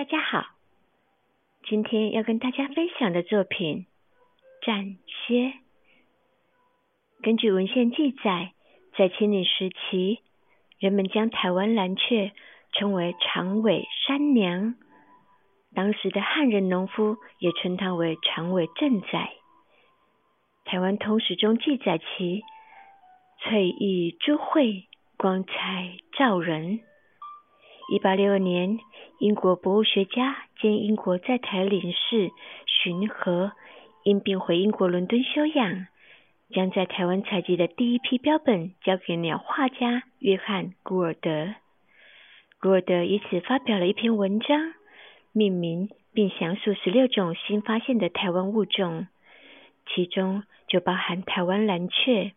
大家好，今天要跟大家分享的作品《战靴》。根据文献记载，在清领时期，人们将台湾蓝雀称为长尾山娘，当时的汉人农夫也称它为长尾正仔。台湾通史中记载其翠翼珠慧，光彩照人。一八六二年，英国博物学家兼英国在台领事荀和因病回英国伦敦休养，将在台湾采集的第一批标本交给鸟画家约翰·古尔德。古尔德以此发表了一篇文章，命名并详述十六种新发现的台湾物种，其中就包含台湾蓝雀。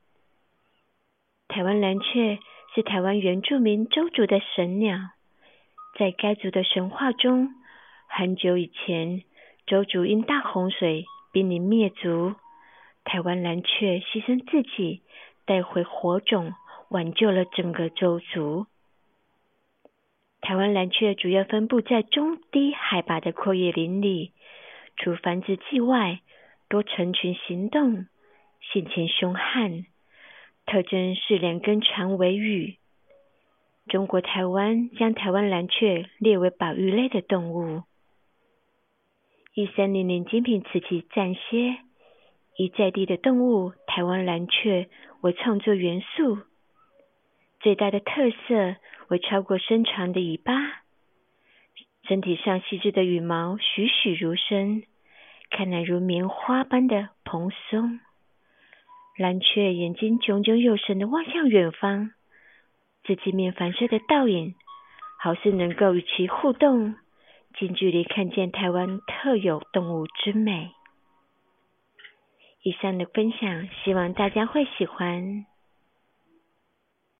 台湾蓝雀是台湾原住民周族的神鸟。在该族的神话中，很久以前，周族因大洪水濒临灭族，台湾蓝雀牺牲自己，带回火种，挽救了整个周族。台湾蓝雀主要分布在中低海拔的阔叶林里，除繁殖季外，多成群行动，性情凶悍，特征是两根长尾羽。中国台湾将台湾蓝雀列为保育类的动物。一三零零精品瓷器暂歇，以在地的动物台湾蓝雀为创作元素。最大的特色为超过身长的尾巴，身体上细致的羽毛栩栩如生，看来如棉花般的蓬松。蓝雀眼睛炯炯有神的望向远方。自镜面反射的倒影，好似能够与其互动，近距离看见台湾特有动物之美。以上的分享，希望大家会喜欢。